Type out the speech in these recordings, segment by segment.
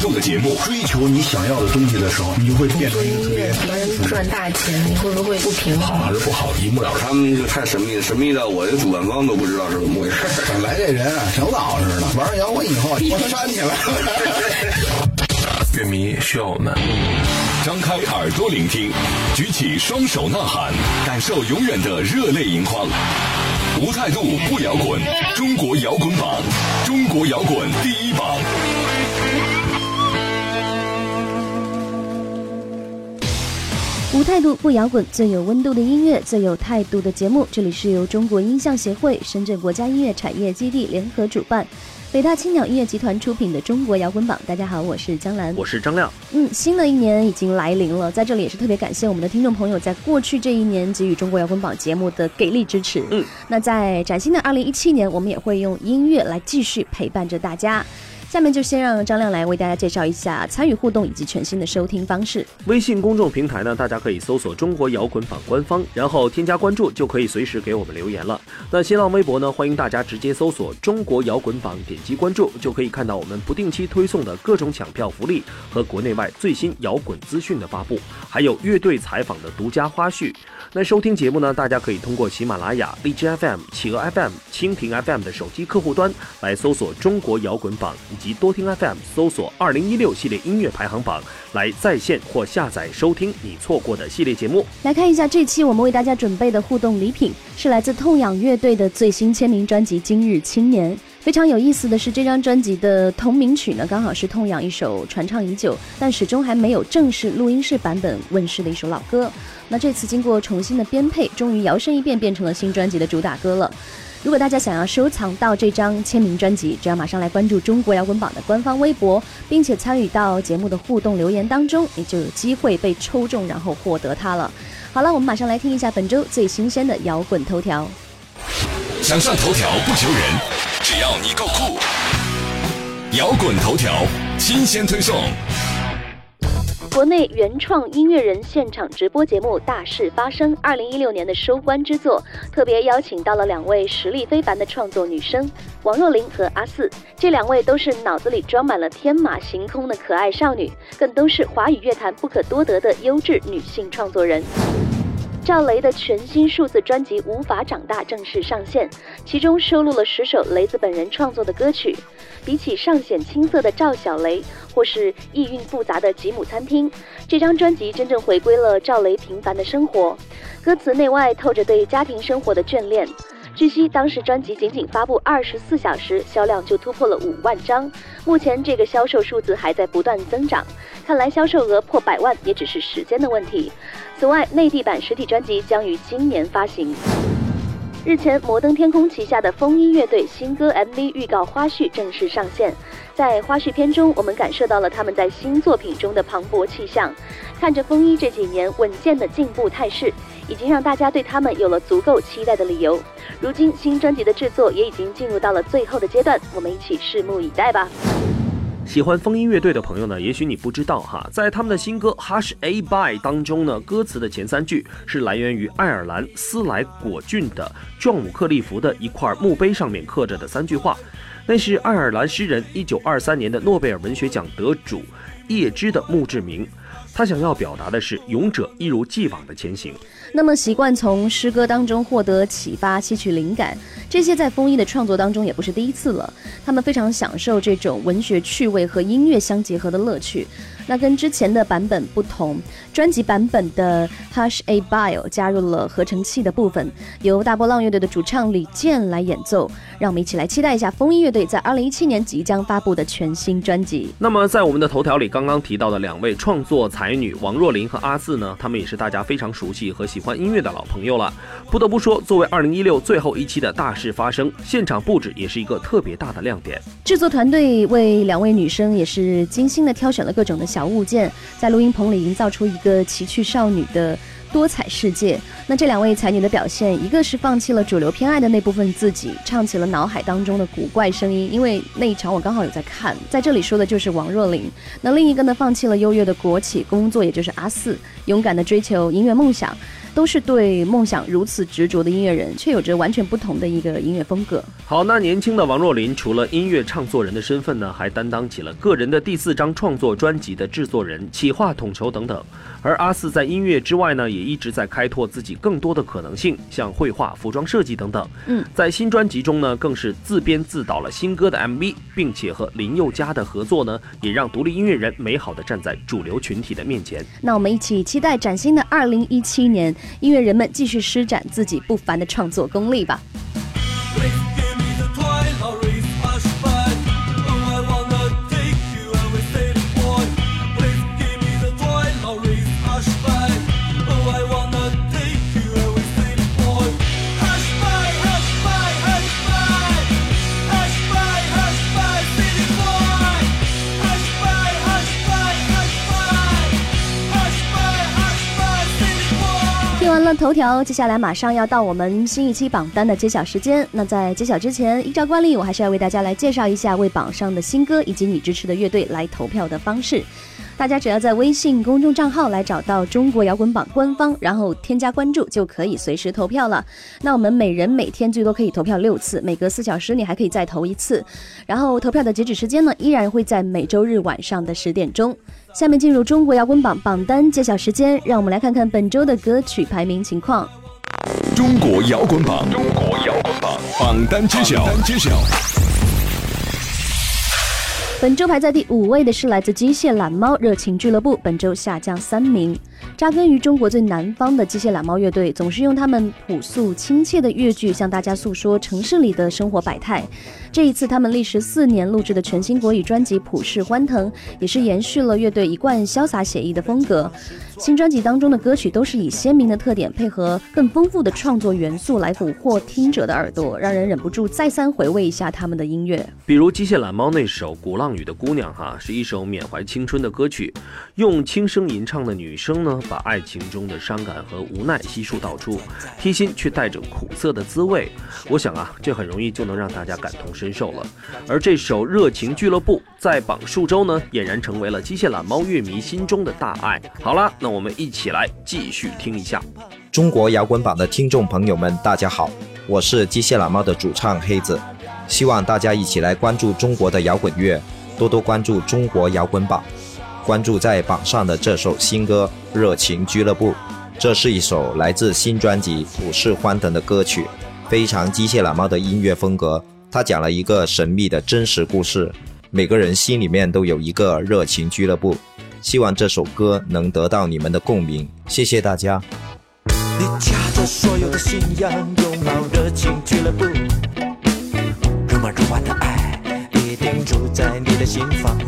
态度的节目。追求你想要的东西的时候，你就会变成一个特别能赚大钱，你会不会不平衡？好还是不好，一目了然。他们就太神秘，神秘到我这主办方都不知道是怎么回事。本来这人啊，挺老实的，玩摇滚以后，我煽起来了。乐迷需要我们。张开耳朵聆听，举起双手呐喊，感受永远的热泪盈眶。无态度不摇滚，中国摇滚榜，中国摇滚第一榜。无态度不摇滚，最有温度的音乐，最有态度的节目。这里是由中国音像协会、深圳国家音乐产业基地联合主办，北大青鸟音乐集团出品的中国摇滚榜。大家好，我是江兰，我是张亮。嗯，新的一年已经来临了，在这里也是特别感谢我们的听众朋友在过去这一年给予中国摇滚榜节目的给力支持。嗯，那在崭新的二零一七年，我们也会用音乐来继续陪伴着大家。下面就先让张亮来为大家介绍一下参与互动以及全新的收听方式。微信公众平台呢，大家可以搜索“中国摇滚榜”官方，然后添加关注，就可以随时给我们留言了。那新浪微博呢，欢迎大家直接搜索“中国摇滚榜”，点击关注，就可以看到我们不定期推送的各种抢票福利和国内外最新摇滚资讯的发布，还有乐队采访的独家花絮。那收听节目呢，大家可以通过喜马拉雅、荔枝 FM、企鹅 FM、蜻蜓 FM 的手机客户端来搜索“中国摇滚榜”，及多听 FM 搜索“二零一六系列音乐排行榜”来在线或下载收听你错过的系列节目。来看一下这期我们为大家准备的互动礼品，是来自痛仰乐队的最新签名专辑《今日青年》。非常有意思的是，这张专辑的同名曲呢，刚好是痛仰一首传唱已久，但始终还没有正式录音室版本问世的一首老歌。那这次经过重新的编配，终于摇身一变变成了新专辑的主打歌了。如果大家想要收藏到这张签名专辑，只要马上来关注中国摇滚榜的官方微博，并且参与到节目的互动留言当中，你就有机会被抽中，然后获得它了。好了，我们马上来听一下本周最新鲜的摇滚头条。想上头条不求人，只要你够酷。摇滚头条新鲜推送。国内原创音乐人现场直播节目《大事发生》二零一六年的收官之作，特别邀请到了两位实力非凡的创作女生王若琳和阿四。这两位都是脑子里装满了天马行空的可爱少女，更都是华语乐坛不可多得的优质女性创作人。赵雷的全新数字专辑《无法长大》正式上线，其中收录了十首雷子本人创作的歌曲。比起尚显青涩的赵小雷，或是意蕴复杂的吉姆餐厅，这张专辑真正回归了赵雷平凡的生活，歌词内外透着对家庭生活的眷恋。据悉，当时专辑仅仅发布二十四小时，销量就突破了五万张。目前这个销售数字还在不断增长，看来销售额破百万也只是时间的问题。此外，内地版实体专辑将于今年发行。日前，摩登天空旗下的风衣乐队新歌 MV 预告花絮正式上线。在花絮片中，我们感受到了他们在新作品中的磅礴气象。看着风衣这几年稳健的进步态势，已经让大家对他们有了足够期待的理由。如今，新专辑的制作也已经进入到了最后的阶段，我们一起拭目以待吧。喜欢风音乐队的朋友呢，也许你不知道哈，在他们的新歌《Hush A By》当中呢，歌词的前三句是来源于爱尔兰斯莱果郡的壮姆克利夫的一块墓碑上面刻着的三句话，那是爱尔兰诗人1923年的诺贝尔文学奖得主叶芝的墓志铭。他想要表达的是勇者一如既往的前行。那么，习惯从诗歌当中获得启发、吸取灵感，这些在风衣的创作当中也不是第一次了。他们非常享受这种文学趣味和音乐相结合的乐趣。那跟之前的版本不同，专辑版本的 Hush A Bio 加入了合成器的部分，由大波浪乐队的主唱李健来演奏。让我们一起来期待一下风衣乐队在二零一七年即将发布的全新专辑。那么，在我们的头条里刚刚提到的两位创作才女王若琳和阿四呢，他们也是大家非常熟悉和喜欢音乐的老朋友了。不得不说，作为二零一六最后一期的大事发生，现场布置也是一个特别大的亮点。制作团队为两位女生也是精心的挑选了各种的小物件，在录音棚里营造出一个奇趣少女的多彩世界。那这两位才女的表现，一个是放弃了主流偏爱的那部分自己，唱起了脑海当中的古怪声音，因为那一场我刚好有在看，在这里说的就是王若琳。那另一个呢，放弃了优越的国企工作，也就是阿四，勇敢的追求音乐梦想。都是对梦想如此执着的音乐人，却有着完全不同的一个音乐风格。好，那年轻的王若琳除了音乐唱作人的身份呢，还担当起了个人的第四张创作专辑的制作人、企划统筹等等。而阿四在音乐之外呢，也一直在开拓自己更多的可能性，像绘画、服装设计等等。嗯，在新专辑中呢，更是自编自导了新歌的 MV，并且和林宥嘉的合作呢，也让独立音乐人美好的站在主流群体的面前。那我们一起期待崭新的二零一七年，音乐人们继续施展自己不凡的创作功力吧。头条，接下来马上要到我们新一期榜单的揭晓时间。那在揭晓之前，依照惯例，我还是要为大家来介绍一下为榜上的新歌以及你支持的乐队来投票的方式。大家只要在微信公众账号来找到中国摇滚榜官方，然后添加关注，就可以随时投票了。那我们每人每天最多可以投票六次，每隔四小时你还可以再投一次。然后投票的截止时间呢，依然会在每周日晚上的十点钟。下面进入中国摇滚榜榜单揭晓时间，让我们来看看本周的歌曲排名情况。中国摇滚榜，中国摇滚榜榜单揭晓。本周排在第五位的是来自机械懒猫热情俱乐部，本周下降三名。扎根于中国最南方的机械懒猫乐队，总是用他们朴素亲切的乐句向大家诉说城市里的生活百态。这一次，他们历时四年录制的全新国语专辑《普世欢腾》，也是延续了乐队一贯潇洒写意的风格。新专辑当中的歌曲都是以鲜明的特点，配合更丰富的创作元素来俘获听者的耳朵，让人忍不住再三回味一下他们的音乐。比如机械懒猫那首《鼓浪屿的姑娘》哈，是一首缅怀青春的歌曲，用轻声吟唱的女生呢，把爱情中的伤感和无奈悉数道出，贴心却带着苦涩的滋味。我想啊，这很容易就能让大家感同身受了。而这首《热情俱乐部》在榜数周呢，俨然成为了机械懒猫乐迷心中的大爱。好了，那。我们一起来继续听一下中国摇滚榜的听众朋友们，大家好，我是机械懒猫的主唱黑子，希望大家一起来关注中国的摇滚乐，多多关注中国摇滚榜，关注在榜上的这首新歌《热情俱乐部》，这是一首来自新专辑《普世欢腾》的歌曲，非常机械懒猫的音乐风格，它讲了一个神秘的真实故事，每个人心里面都有一个热情俱乐部。希望这首歌能得到你们的共鸣，谢谢大家。你夹着所有的信仰，拥抱热情俱乐部，如梦如幻的爱一定住在你的心房。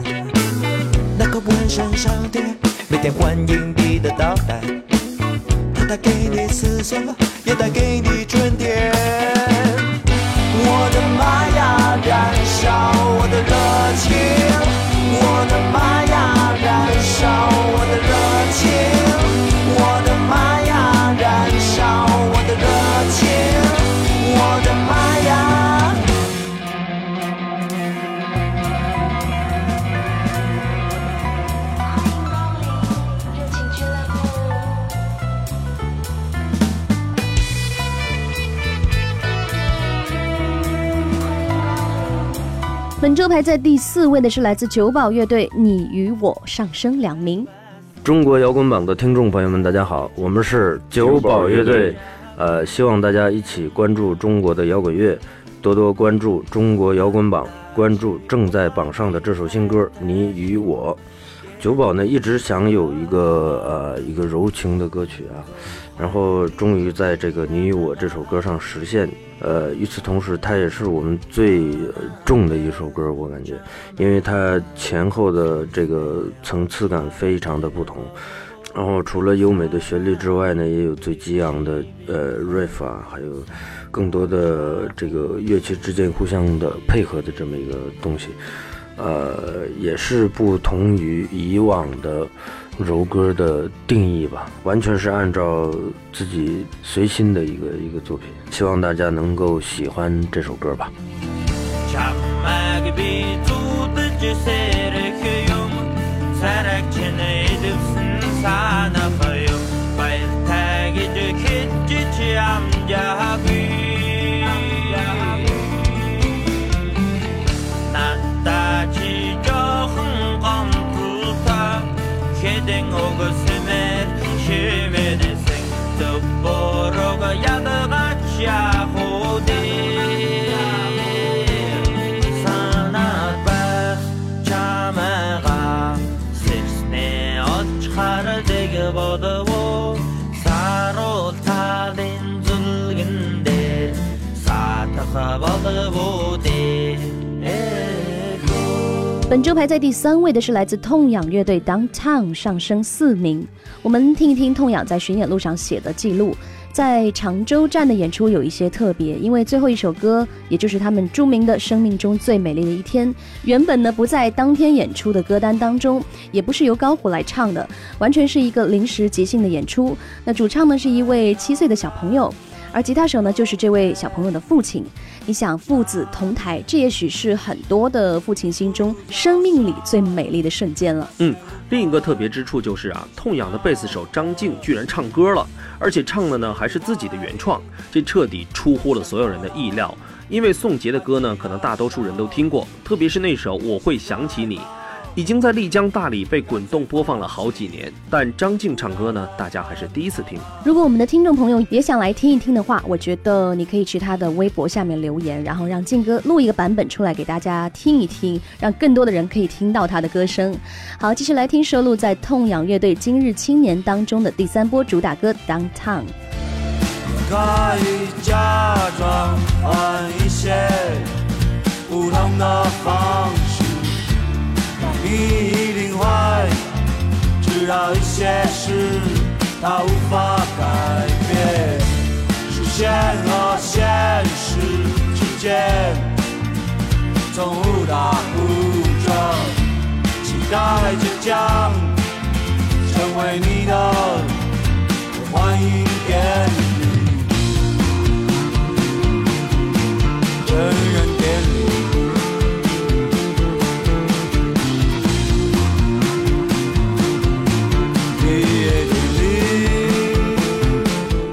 那个纹身少年每天欢迎你的到来，它带给你思索，也带给你春天。我的妈呀，燃烧我的热情，我的妈呀！燃烧我的热情，排在第四位的是来自九宝乐队，《你与我》上升两名。中国摇滚榜的听众朋友们，大家好，我们是九宝乐队，呃，希望大家一起关注中国的摇滚乐，多多关注中国摇滚榜，关注正在榜上的这首新歌《你与我》。九宝呢一直想有一个呃一个柔情的歌曲啊，然后终于在这个《你与我》这首歌上实现。呃，与此同时，它也是我们最重的一首歌，我感觉，因为它前后的这个层次感非常的不同。然后除了优美的旋律之外呢，也有最激昂的呃 riff 啊，还有更多的这个乐器之间互相的配合的这么一个东西。呃，也是不同于以往的柔歌的定义吧，完全是按照自己随心的一个一个作品，希望大家能够喜欢这首歌吧。本周排在第三位的是来自痛仰乐队 Downtown 上升四名。我们听一听痛仰在巡演路上写的记录。在常州站的演出有一些特别，因为最后一首歌，也就是他们著名的《生命中最美丽的一天》，原本呢不在当天演出的歌单当中，也不是由高虎来唱的，完全是一个临时即兴的演出。那主唱呢是一位七岁的小朋友。而吉他手呢，就是这位小朋友的父亲。你想，父子同台，这也许是很多的父亲心中生命里最美丽的瞬间了。嗯，另一个特别之处就是啊，痛仰的贝斯手张静居然唱歌了，而且唱的呢还是自己的原创，这彻底出乎了所有人的意料。因为宋杰的歌呢，可能大多数人都听过，特别是那首《我会想起你》。已经在丽江、大理被滚动播放了好几年，但张静唱歌呢，大家还是第一次听。如果我们的听众朋友也想来听一听的话，我觉得你可以去他的微博下面留言，然后让静哥录一个版本出来给大家听一听，让更多的人可以听到他的歌声。好，继续来听收录在痛仰乐队《今日青年》当中的第三波主打歌《Downtown》。可以假装换一些不同的方式。你一定会知道一些事，它无法改变。实现和现实之间，从误打误撞，期待着将成为你的，欢迎典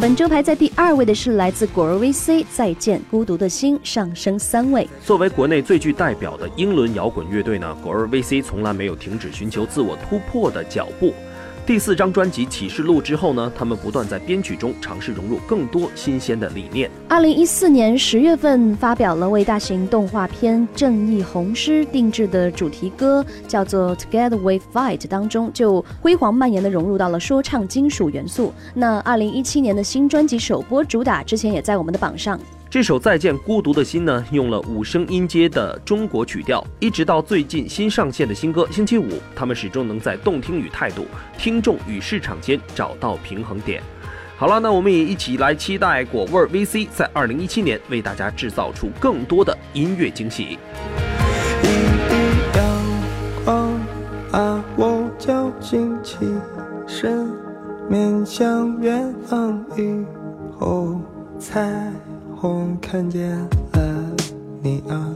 本周排在第二位的是来自果儿 VC《再见孤独的心》，上升三位。作为国内最具代表的英伦摇滚乐队呢，果儿 VC 从来没有停止寻求自我突破的脚步。第四张专辑《启示录》之后呢，他们不断在编曲中尝试融入更多新鲜的理念。二零一四年十月份发表了为大型动画片《正义红狮》定制的主题歌，叫做《Together We Fight》，当中就辉煌蔓延的融入到了说唱金属元素。那二零一七年的新专辑首播主打之前也在我们的榜上。这首《再见孤独的心》呢，用了五声音阶的中国曲调，一直到最近新上线的新歌《星期五》，他们始终能在动听与态度、听众与市场间找到平衡点。好了，那我们也一起来期待果味 VC 在二零一七年为大家制造出更多的音乐惊喜。一阳光把我叫醒起身，面向远方以后才。我看见了你啊，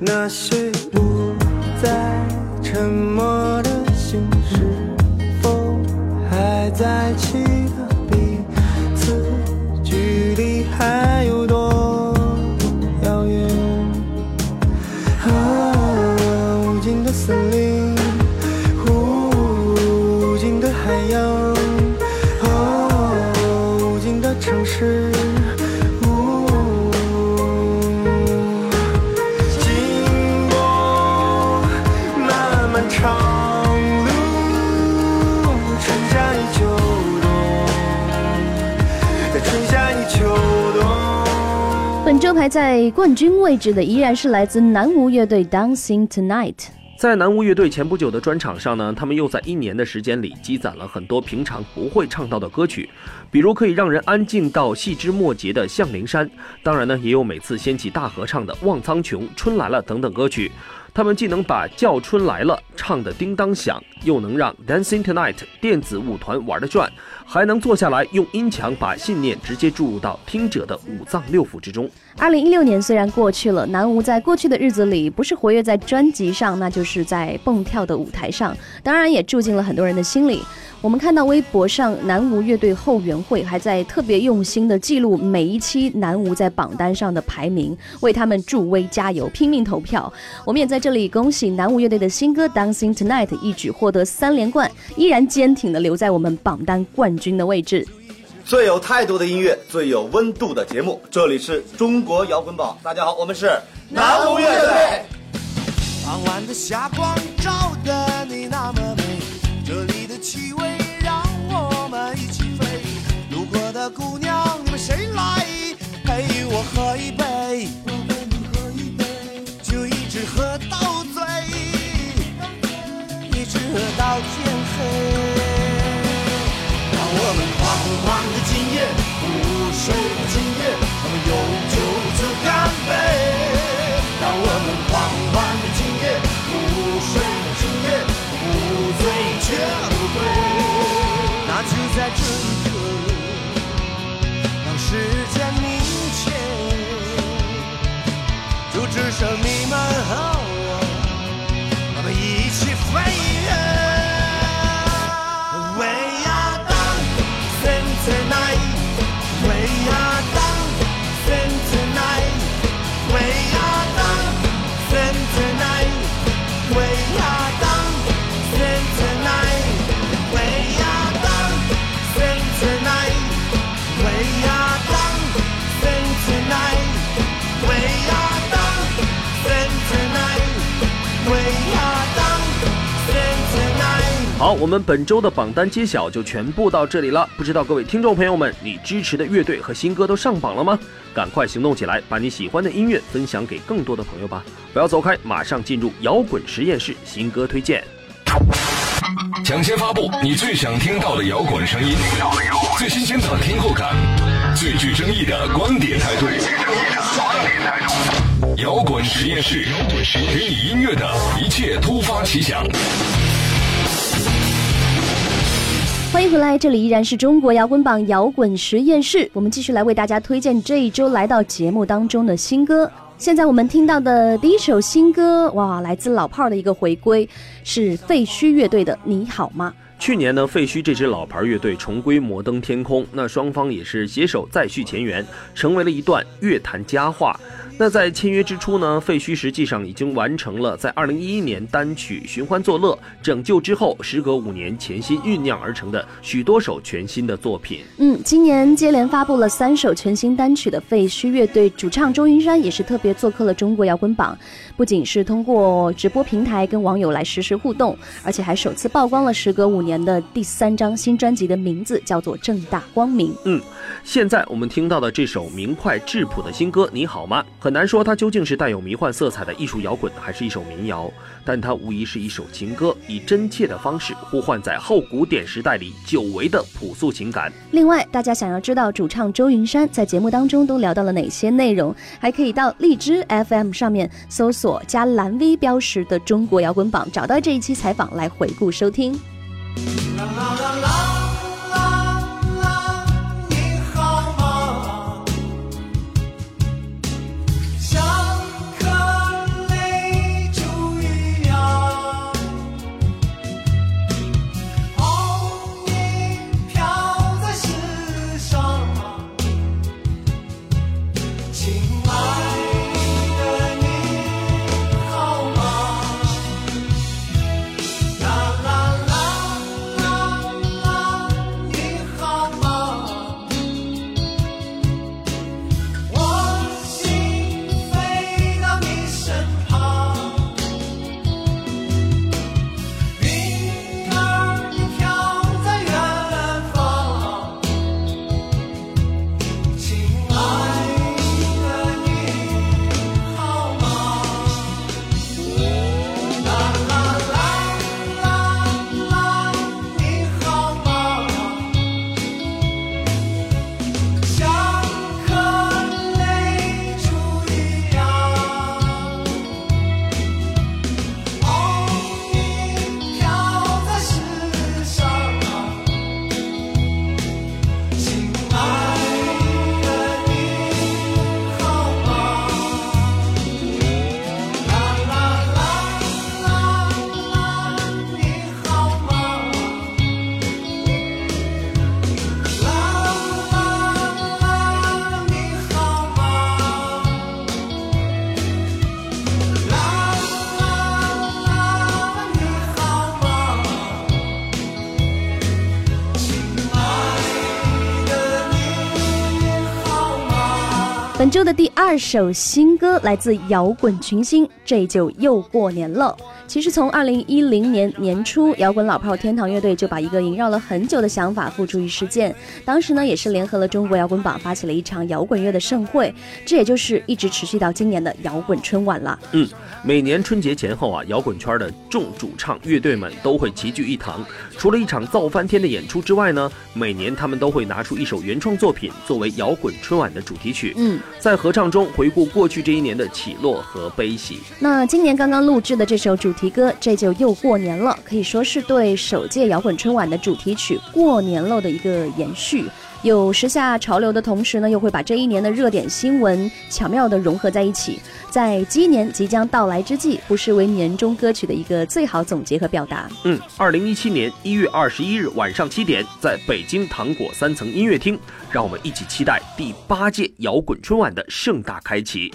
那是不再沉默的心，是否还在期待彼此？距离还有多遥远？啊，无尽的森林，无尽的海洋，哦，无尽的城市。排在冠军位置的依然是来自南无乐队《Dancing Tonight》。在南无乐队前不久的专场上呢，他们又在一年的时间里积攒了很多平常不会唱到的歌曲，比如可以让人安静到细枝末节的《向灵山》，当然呢，也有每次掀起大合唱的《望苍穹》《春来了》等等歌曲。他们既能把《叫春来了》唱得叮当响，又能让 Dancing Tonight 电子舞团玩得转，还能坐下来用音墙把信念直接注入到听者的五脏六腑之中。二零一六年虽然过去了，南无在过去的日子里不是活跃在专辑上，那就是在蹦跳的舞台上，当然也住进了很多人的心里。我们看到微博上南无乐队后援会还在特别用心的记录每一期南无在榜单上的排名，为他们助威加油，拼命投票。我们也在这里恭喜南无乐队的新歌《Dancing Tonight》一举获得三连冠，依然坚挺的留在我们榜单冠军的位置。最有态度的音乐，最有温度的节目，这里是中国摇滚榜。大家好，我们是南无乐队。傍晚的霞光照得你那么美，这里的气味我们本周的榜单揭晓就全部到这里了。不知道各位听众朋友们，你支持的乐队和新歌都上榜了吗？赶快行动起来，把你喜欢的音乐分享给更多的朋友吧！不要走开，马上进入摇滚实验室新歌推荐。抢先发布你最想听到的摇滚声音，最新鲜的听后感，最具争议的观点态度。摇滚实验室，给你音乐的一切突发奇想。欢迎回来，这里依然是中国摇滚榜摇滚实验室，我们继续来为大家推荐这一周来到节目当中的新歌。现在我们听到的第一首新歌，哇，来自老炮儿的一个回归，是废墟乐队的《你好吗》。去年呢，废墟这支老牌乐队重归摩登天空，那双方也是携手再续前缘，成为了一段乐坛佳话。那在签约之初呢，废墟实际上已经完成了在2011年单曲《寻欢作乐》拯救之后，时隔五年潜心酝酿而成的许多首全新的作品。嗯，今年接连发布了三首全新单曲的废墟乐队主唱周云山也是特别做客了中国摇滚榜，不仅是通过直播平台跟网友来实时互动，而且还首次曝光了时隔五年的第三张新专辑的名字，叫做《正大光明》。嗯，现在我们听到的这首明快质朴的新歌《你好吗》，很难说它究竟是带有迷幻色彩的艺术摇滚，还是一首民谣，但它无疑是一首情歌，以真切的方式呼唤在后古典时代里久违的朴素情感。另外，大家想要知道主唱周云山在节目当中都聊到了哪些内容，还可以到荔枝 FM 上面搜索加蓝 V 标识的中国摇滚榜，找到这一期采访来回顾收听。啦啦啦啦本周的第二首新歌来自摇滚群星，这就又过年了。其实从二零一零年年初，摇滚老炮天堂乐队就把一个萦绕了很久的想法付诸于实践。当时呢，也是联合了中国摇滚榜，发起了一场摇滚乐的盛会，这也就是一直持续到今年的摇滚春晚了。嗯，每年春节前后啊，摇滚圈的众主唱乐队们都会齐聚一堂，除了一场造翻天的演出之外呢，每年他们都会拿出一首原创作品作为摇滚春晚的主题曲。嗯。在合唱中回顾过去这一年的起落和悲喜。那今年刚刚录制的这首主题歌，这就又过年了，可以说是对首届摇滚春晚的主题曲《过年了》的一个延续。有时下潮流的同时呢，又会把这一年的热点新闻巧妙地融合在一起，在鸡年即将到来之际，不失为年终歌曲的一个最好总结和表达。嗯，二零一七年一月二十一日晚上七点，在北京糖果三层音乐厅，让我们一起期待第八届摇滚春晚的盛大开启。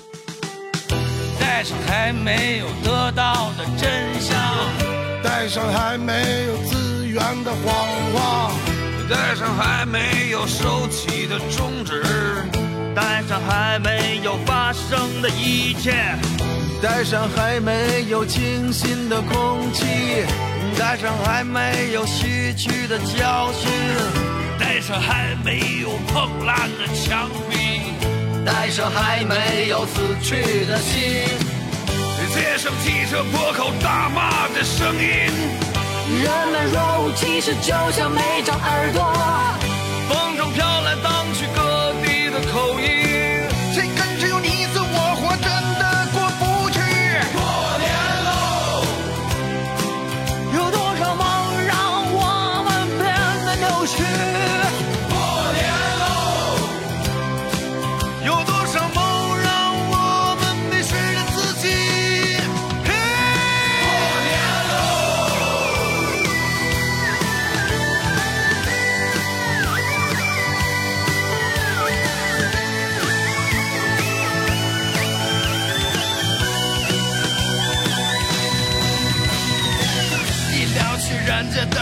带上还没有得到的真相，带上还没有资源的谎话。带上还没有收起的终止，带上还没有发生的一切，带上还没有清新的空气，带上还没有吸取的教训，带上还没有碰烂的墙壁，带上还没有死去的心，街上汽车破口大骂的声音。人们若无其事，就像没长耳朵。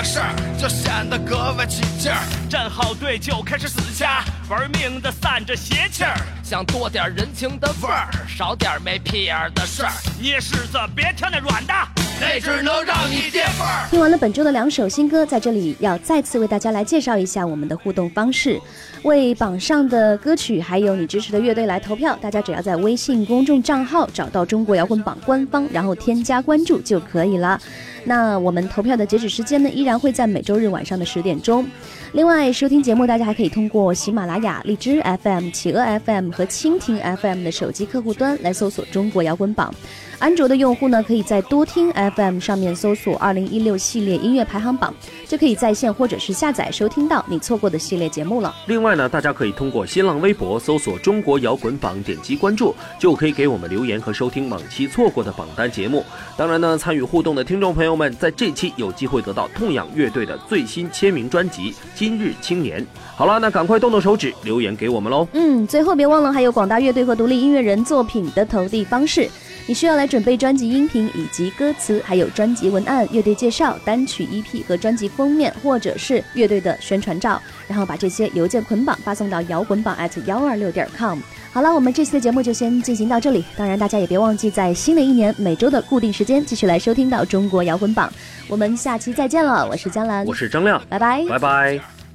的事儿就显得格外起劲儿，站好队就开始死掐，玩命的散着邪气儿，想多点人情的味儿，少点没屁眼的事儿。捏柿子别挑那软的，那只能让你跌份儿。听完了本周的两首新歌，在这里要再次为大家来介绍一下我们的互动方式，为榜上的歌曲还有你支持的乐队来投票。大家只要在微信公众账号找到中国摇滚榜官方，然后添加关注就可以了。那我们投票的截止时间呢，依然会在每周日晚上的十点钟。另外，收听节目大家还可以通过喜马拉雅、荔枝 FM、企鹅 FM 和蜻蜓 FM 的手机客户端来搜索“中国摇滚榜”。安卓的用户呢，可以在多听 FM 上面搜索“二零一六系列音乐排行榜”，就可以在线或者是下载收听到你错过的系列节目了。另外呢，大家可以通过新浪微博搜索“中国摇滚榜”，点击关注，就可以给我们留言和收听往期错过的榜单节目。当然呢，参与互动的听众朋友们，在这期有机会得到痛仰乐队的最新签名专辑《今日青年》。好了，那赶快动动手指留言给我们喽。嗯，最后别忘了还有广大乐队和独立音乐人作品的投递方式。你需要来准备专辑音频以及歌词，还有专辑文案、乐队介绍、单曲 EP 和专辑封面，或者是乐队的宣传照，然后把这些邮件捆绑发送到摇滚榜 at 幺二六点 com。好了，我们这期的节目就先进行到这里。当然，大家也别忘记在新的一年每周的固定时间继续来收听到中国摇滚榜。我们下期再见了，我是江兰，我是张亮，拜拜，拜拜。